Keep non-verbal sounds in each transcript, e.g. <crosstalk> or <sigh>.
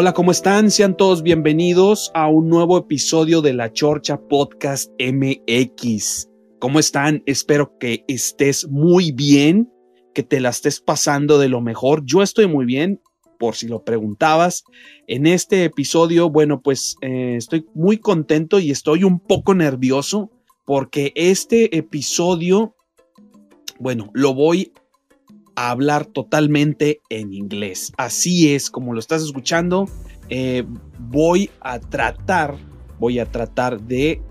Hola, ¿cómo están? Sean todos bienvenidos a un nuevo episodio de La Chorcha Podcast MX. ¿Cómo están? Espero que estés muy bien, que te la estés pasando de lo mejor. Yo estoy muy bien, por si lo preguntabas. En este episodio, bueno, pues eh, estoy muy contento y estoy un poco nervioso porque este episodio, bueno, lo voy hablar totalmente en inglés. Así es, como lo estás escuchando, eh, voy a tratar, voy a tratar de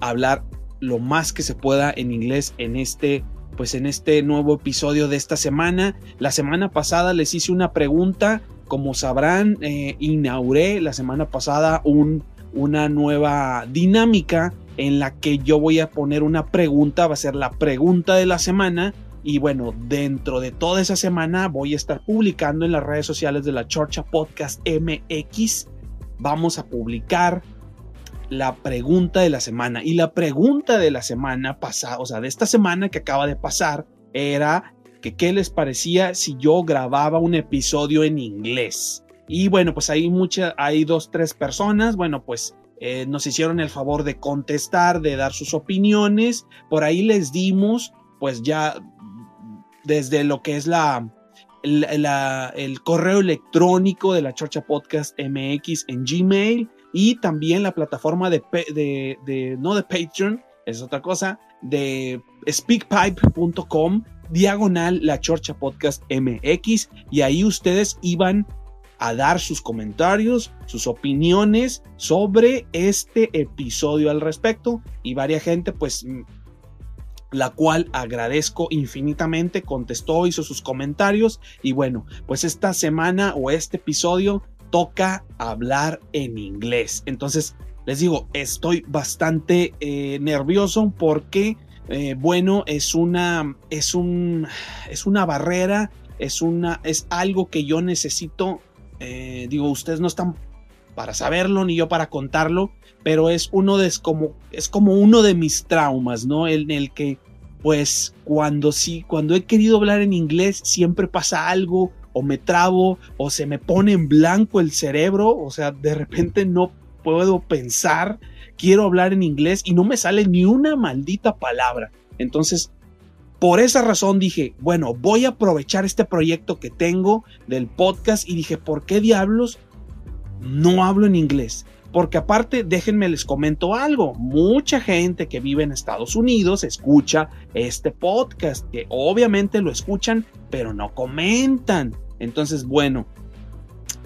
hablar lo más que se pueda en inglés en este pues en este nuevo episodio de esta semana. La semana pasada les hice una pregunta, como sabrán, eh, inauguré la semana pasada un, una nueva dinámica en la que yo voy a poner una pregunta, va a ser la pregunta de la semana y bueno, dentro de toda esa semana voy a estar publicando en las redes sociales de la Chorcha Podcast MX. Vamos a publicar la pregunta de la semana. Y la pregunta de la semana pasada, o sea, de esta semana que acaba de pasar, era que qué les parecía si yo grababa un episodio en inglés. Y bueno, pues hay muchas, hay dos, tres personas, bueno, pues eh, nos hicieron el favor de contestar, de dar sus opiniones. Por ahí les dimos, pues ya desde lo que es la, el correo electrónico de la Chorcha Podcast MX en Gmail y también la plataforma de, de, no de Patreon, es otra cosa, de speakpipe.com diagonal la Chorcha Podcast MX y ahí ustedes iban a dar sus comentarios, sus opiniones sobre este episodio al respecto y varia gente pues la cual agradezco infinitamente, contestó, hizo sus comentarios y bueno, pues esta semana o este episodio toca hablar en inglés. Entonces, les digo, estoy bastante eh, nervioso porque, eh, bueno, es una, es un, es una barrera, es una, es algo que yo necesito. Eh, digo, ustedes no están para saberlo ni yo para contarlo, pero es uno de como es como uno de mis traumas, ¿no? En el que pues cuando sí, cuando he querido hablar en inglés siempre pasa algo o me trabo o se me pone en blanco el cerebro, o sea, de repente no puedo pensar, quiero hablar en inglés y no me sale ni una maldita palabra. Entonces, por esa razón dije, bueno, voy a aprovechar este proyecto que tengo del podcast y dije, ¿por qué diablos no hablo en inglés? Porque aparte, déjenme les comento algo, mucha gente que vive en Estados Unidos escucha este podcast, que obviamente lo escuchan, pero no comentan. Entonces, bueno,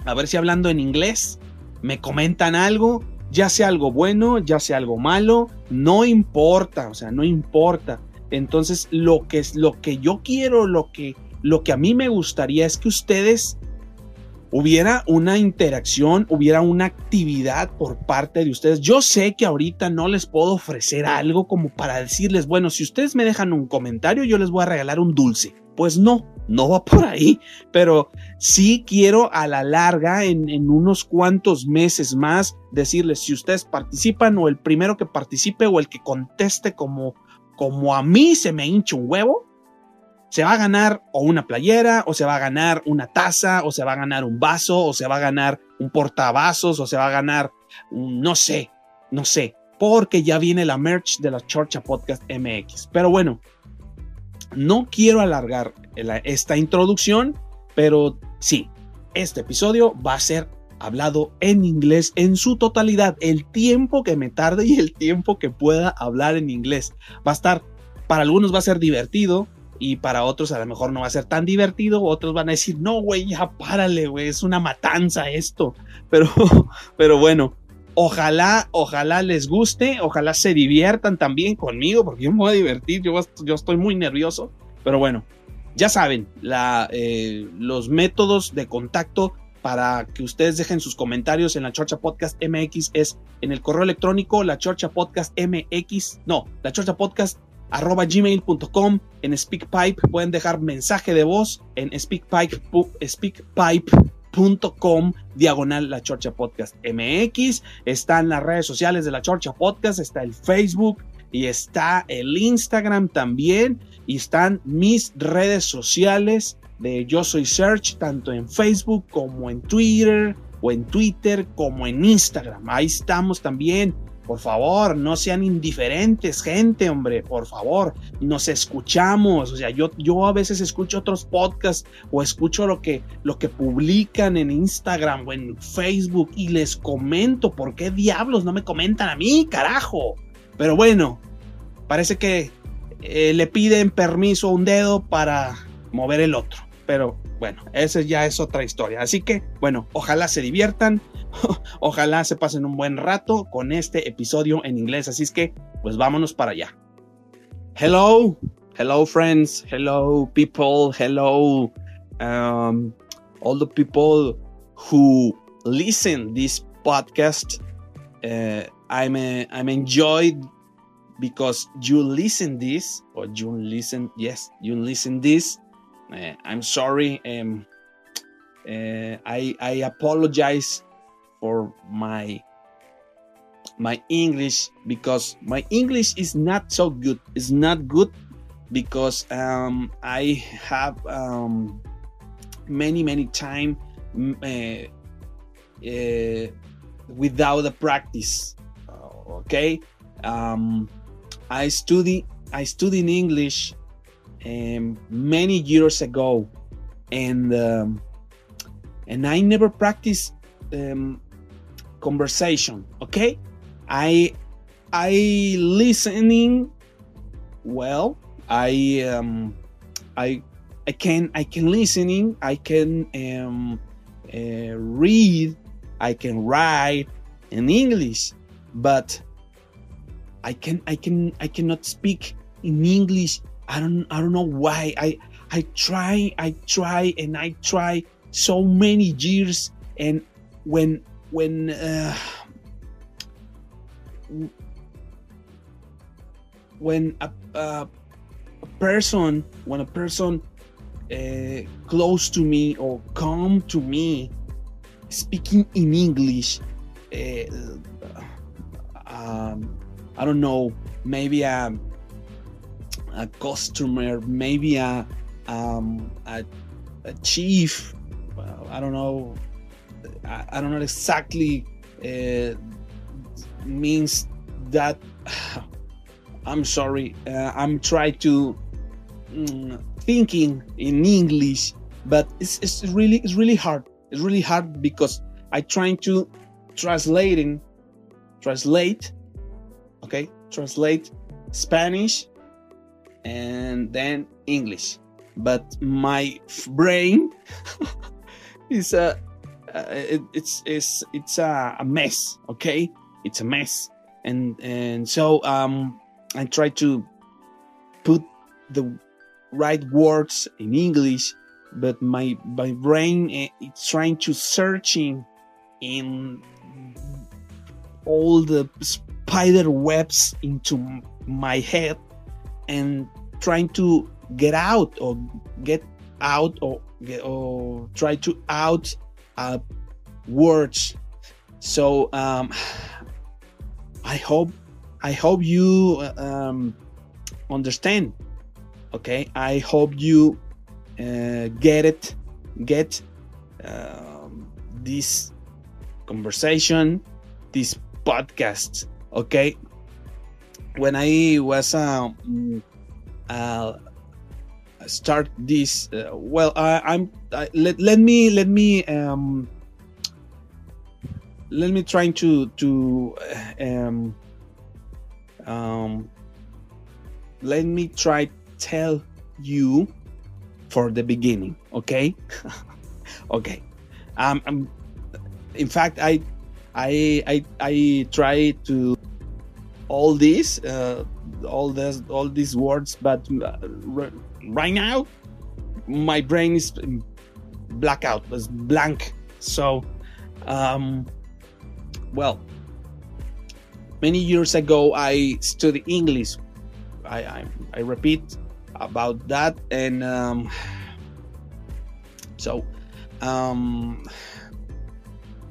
a ver si hablando en inglés me comentan algo, ya sea algo bueno, ya sea algo malo, no importa, o sea, no importa. Entonces, lo que es lo que yo quiero, lo que lo que a mí me gustaría es que ustedes hubiera una interacción, hubiera una actividad por parte de ustedes. Yo sé que ahorita no les puedo ofrecer algo como para decirles, bueno, si ustedes me dejan un comentario, yo les voy a regalar un dulce. Pues no, no va por ahí, pero sí quiero a la larga, en, unos cuantos meses más, decirles si ustedes participan o el primero que participe o el que conteste como, como a mí se me hincha un huevo, se va a ganar o una playera, o se va a ganar una taza, o se va a ganar un vaso, o se va a ganar un portavasos, o se va a ganar no sé, no sé, porque ya viene la merch de la Chorcha Podcast MX. Pero bueno, no quiero alargar esta introducción, pero sí, este episodio va a ser hablado en inglés en su totalidad, el tiempo que me tarde y el tiempo que pueda hablar en inglés. Va a estar, para algunos va a ser divertido, y para otros a lo mejor no va a ser tan divertido, otros van a decir, no, güey, ya párale, güey, es una matanza esto. <laughs> Pero, pero bueno, ojalá, ojalá les guste, ojalá se diviertan también conmigo, porque yo me voy a divertir, yo, yo estoy muy nervioso, pero bueno, ya saben, la, eh, los métodos de contacto para que ustedes dejen sus comentarios en la Chorcha Podcast MX es en el correo electrónico la Chorcha Podcast MX, no, la Chorcha Podcast arroba gmail.com en SpeakPipe pueden dejar mensaje de voz en SpeakPipe, speakpipe.com diagonal la Chorcha Podcast MX están las redes sociales de la Chorcha Podcast está el Facebook y está el Instagram también y están mis redes sociales de Yo Soy Search, tanto en Facebook como en Twitter, o en Twitter como en Instagram. Ahí estamos también. Por favor, no sean indiferentes, gente, hombre, por favor, nos escuchamos. O sea, yo, yo a veces escucho otros podcasts o escucho lo que, lo que publican en Instagram o en Facebook y les comento. ¿Por qué diablos no me comentan a mí, carajo? Pero bueno, parece que eh, le piden permiso a un dedo para mover el otro pero bueno, esa ya es otra historia. Así que, bueno, ojalá se diviertan, <laughs> ojalá se pasen un buen rato con este episodio en inglés. Así es que, pues vámonos para allá. Hello, hello friends, hello people, hello um, all the people who listen this podcast. Uh, I'm uh, I'm enjoyed because you listen this or you listen yes you listen this uh, I'm sorry. Um, uh, I I apologize for my my English because my English is not so good. It's not good because um, I have um, many many time uh, uh, without the practice. okay, um, I study I study in English um, many years ago, and um, and I never practiced um, conversation. Okay, I I listening well. I um, I I can I can listening. I can um, uh, read. I can write in English, but I can I can I cannot speak in English I don't I don't know why. I I try, I try, and I try so many years, and when when uh, when a, a, a, person when a person uh, close to me or come to me speaking in English, uh, um, I don't know, maybe um, a customer, maybe a um, a, a, chief. I don't know. I, I don't know exactly uh, means that. <sighs> I'm sorry. Uh, I'm trying to mm, thinking in English, but it's, it's really it's really hard. It's really hard because I trying to translating translate okay translate Spanish and then English. But my brain <laughs> is a uh, it, it's it's it's a, a, mess. Okay, it's a mess, and and so um, I try to put the right words in English, but my my brain eh, it's trying to searching in all the spider webs into my head and trying to get out or get out or or try to out uh, words. So um, i hope i hope you um, understand okay? I hope you uh, get it get um, this conversation this podcast okay? When I was um, uh, start this, uh, well, I, am let, let me let me um, let me try to to um, um, let me try tell you for the beginning, okay? <laughs> okay. Um, um, in fact, I I I I try to all these uh, all this all these words but uh, right now my brain is blackout was blank So, um, well, many years ago I studied English. I, I, I repeat about that and um, so um,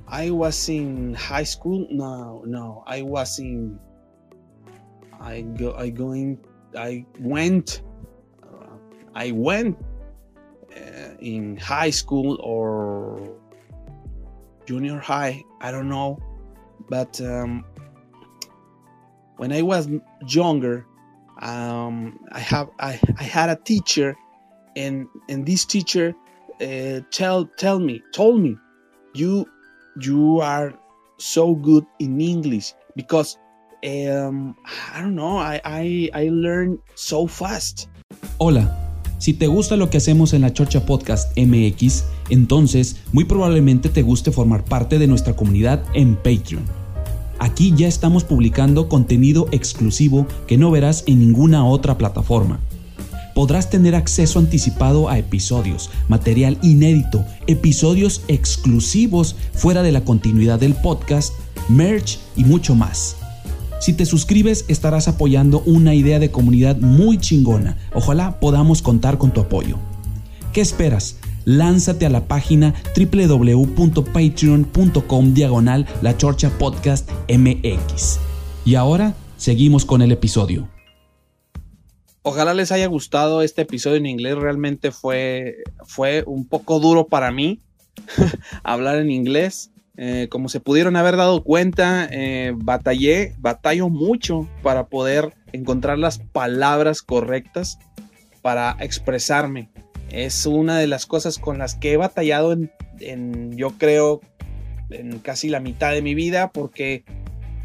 I was in high school. No, no, I was in. I go. I going. I went. I went uh, in high school or junior high. I don't know, but um, when I was younger, um, I have I, I had a teacher, and and this teacher uh, tell tell me told me you you are so good in English because um, I don't know, I, I, I learn so fast. Hola, si te gusta lo que hacemos en la Chorcha Podcast MX, entonces muy probablemente te guste formar parte de nuestra comunidad en Patreon. Aquí ya estamos publicando contenido exclusivo que no verás en ninguna otra plataforma podrás tener acceso anticipado a episodios, material inédito, episodios exclusivos fuera de la continuidad del podcast, merch y mucho más. Si te suscribes estarás apoyando una idea de comunidad muy chingona. Ojalá podamos contar con tu apoyo. ¿Qué esperas? Lánzate a la página www.patreon.com diagonal la chorcha podcast MX. Y ahora seguimos con el episodio. Ojalá les haya gustado este episodio en inglés. Realmente fue, fue un poco duro para mí <laughs> hablar en inglés. Eh, como se pudieron haber dado cuenta, eh, batallé, batallo mucho para poder encontrar las palabras correctas para expresarme. Es una de las cosas con las que he batallado en, yo creo, en casi la mitad de mi vida, porque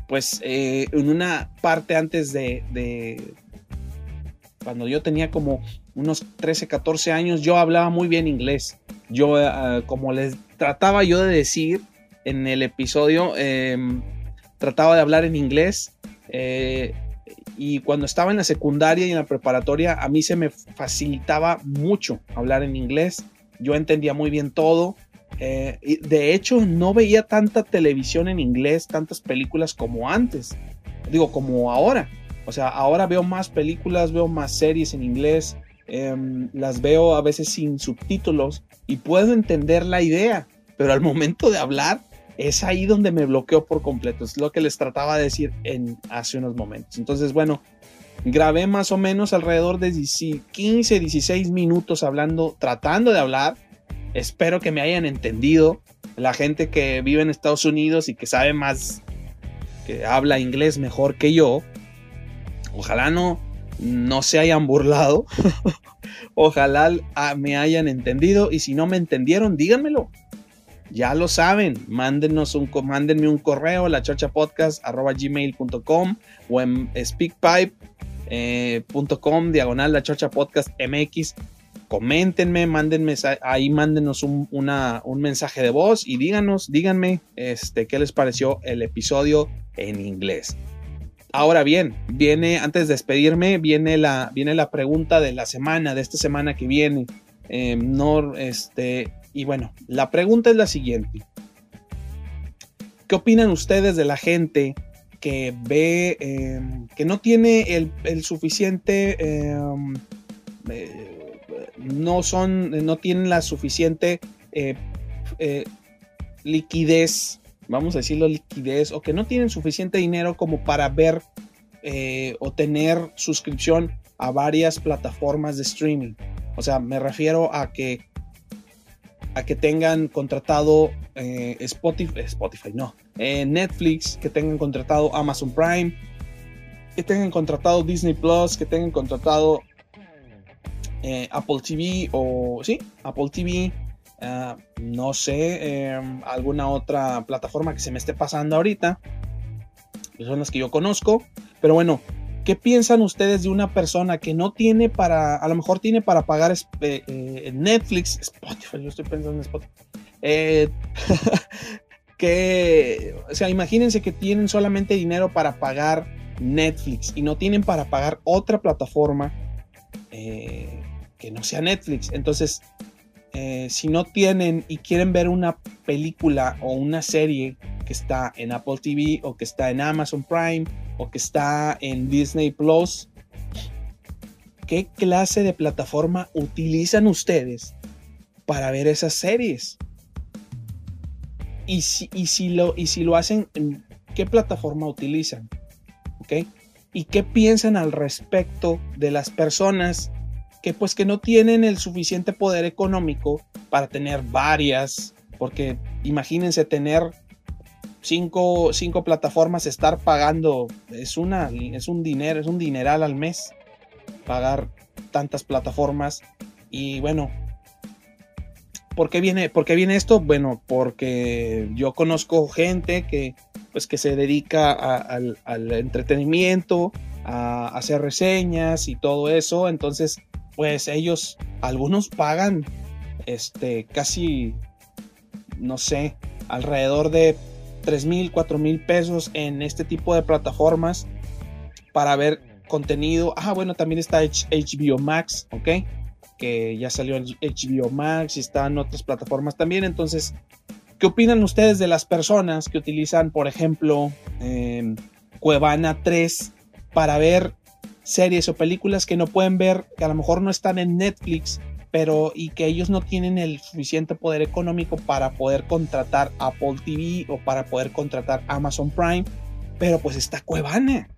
pues eh, en una parte antes de, cuando yo tenía como unos 13, 14 años, yo hablaba muy bien inglés. Yo, eh, como les trataba yo de decir en el episodio, em, trataba de hablar en inglés. Eh, y cuando estaba en la secundaria y en la preparatoria, a mí se me facilitaba mucho hablar en inglés. Yo entendía muy bien todo. Eh, de hecho, no veía tanta televisión en inglés, tantas películas como antes. Digo, como ahora. O sea, ahora veo más películas, veo más series en inglés, em, las veo a veces sin subtítulos y puedo entender la idea, pero al momento de hablar es ahí donde me bloqueo por completo. Es lo que les trataba de decir en, hace unos momentos. Entonces, bueno, grabé más o menos alrededor de 15, 16 minutos hablando, tratando de hablar. Espero que me hayan entendido. La gente que vive en Estados Unidos y que sabe más, que habla inglés mejor que yo, Ojalá no, no se hayan burlado. <laughs> Ojalá me hayan entendido. Y si no me entendieron, díganmelo. Ya lo saben. Mándenos un, mándenme un correo, gmail.com o en speakpipe.com, eh, diagonal la podcast MX. Coméntenme, mándenme ahí, mándenos un, un mensaje de voz y díganos, díganme este, qué les pareció el episodio en inglés. Ahora bien, viene, antes de despedirme, viene la, viene la pregunta de la semana, de esta semana que viene. Em, no, este, y bueno, la pregunta es la siguiente. ¿Qué opinan ustedes de la gente que ve, em, que no tiene el, suficiente, em, eh, no son, no tienen la suficiente eh, eh, liquidez vamos a decirlo, liquidez o que no tienen suficiente dinero como para ver o tener suscripción a varias plataformas de streaming. O sea, me refiero a que a que tengan contratado eh, Spotify, Spotify, no, eh, Netflix, que tengan contratado Amazon Prime, que tengan contratado Disney Plus, que tengan contratado Apple TV o sí, Apple TV, Ah, no sé, em, alguna otra plataforma que se me esté pasando ahorita. Son las que yo conozco. Pero bueno, ¿qué piensan ustedes de una persona que no tiene para, a lo mejor tiene para pagar eh, eh, Netflix, Spotify, yo estoy pensando en Spotify. Eh, <laughs> que, o sea, imagínense que tienen solamente dinero para pagar Netflix y no tienen para pagar otra plataforma que no sea Netflix. Entonces, eh, si no tienen y quieren ver una película o una serie que está en Apple TV o que está en Amazon Prime o que está en Disney Plus, ¿qué clase de plataforma utilizan ustedes para ver esas series? Y si, lo, y si lo hacen, ¿qué plataforma utilizan? ¿Ok? ¿Y qué piensan al respecto de las personas que pues que no tienen el suficiente poder económico para tener varias, porque imagínense tener cinco, cinco plataformas, estar pagando, es, una, es un dinero, es un dineral al mes, pagar tantas plataformas y bueno, ¿por qué viene, por qué viene esto? Bueno, porque yo conozco gente que pues que se dedica al, al entretenimiento, a hacer reseñas y todo eso, entonces pues ellos, algunos pagan este, casi, no sé, alrededor de 3 mil, 4 mil pesos en este tipo de plataformas para ver contenido. Ah, bueno, también está HBO Max, ¿ok? Que ya salió HBO Max y están otras plataformas también. Entonces, ¿qué opinan ustedes de las personas que utilizan, por ejemplo, eh, Cuevana 3 para ver series o películas que no pueden ver, que a lo mejor no están en Netflix, pero y que ellos no tienen el suficiente poder económico para poder contratar Apple TV o para poder contratar Amazon Prime, pero pues está Cuevana.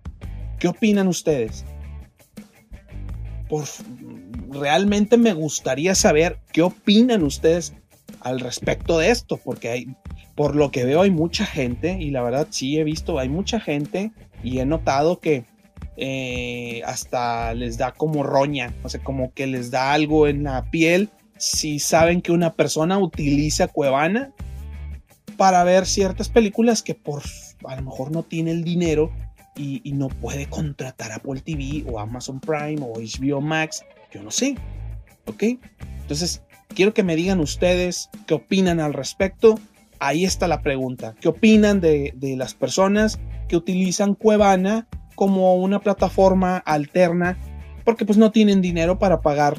¿Qué opinan ustedes? Por, realmente me gustaría saber qué opinan ustedes al respecto de esto, porque hay, por lo que veo hay mucha gente, y la verdad sí he visto, hay mucha gente y he notado que eh, hasta les da como roña, o sea, como que les da algo en la piel si saben que una persona utiliza Cuevana para ver ciertas películas que por a lo mejor no tiene el dinero y, no puede contratar Apple TV o Amazon Prime o HBO Max, yo no sé, ¿ok? Entonces, quiero que me digan ustedes qué opinan al respecto. Ahí está la pregunta. ¿Qué opinan de las personas que utilizan Cuevana como una plataforma alterna porque pues no tienen dinero para pagar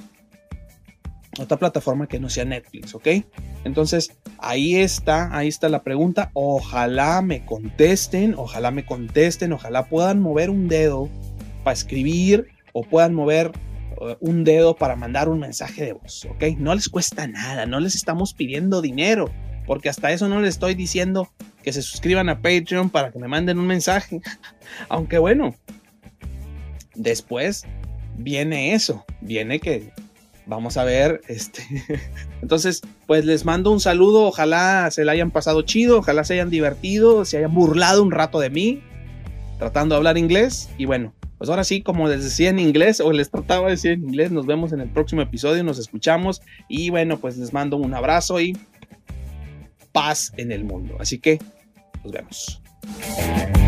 otra plataforma que no sea Netflix, ¿ok? Entonces, ahí está, ahí está la pregunta. Ojalá me contesten, ojalá me contesten, ojalá puedan mover un dedo para escribir o puedan mover uh, un dedo para mandar un mensaje de voz, ¿ok? No les cuesta nada, no les estamos pidiendo dinero, porque hasta eso no les estoy diciendo que se suscriban a Patreon para que me manden un mensaje. <laughs> Aunque bueno, después viene eso, viene que vamos a ver, este, <laughs> entonces, pues les mando un saludo, ojalá se la hayan pasado chido, ojalá se hayan divertido, se hayan burlado un rato de mí, tratando de hablar inglés, y bueno, pues ahora sí, como les decía en inglés, o les trataba de decir en inglés, nos vemos en el próximo episodio, nos escuchamos, y bueno, pues les mando un abrazo y paz en el mundo. Así que nos vemos.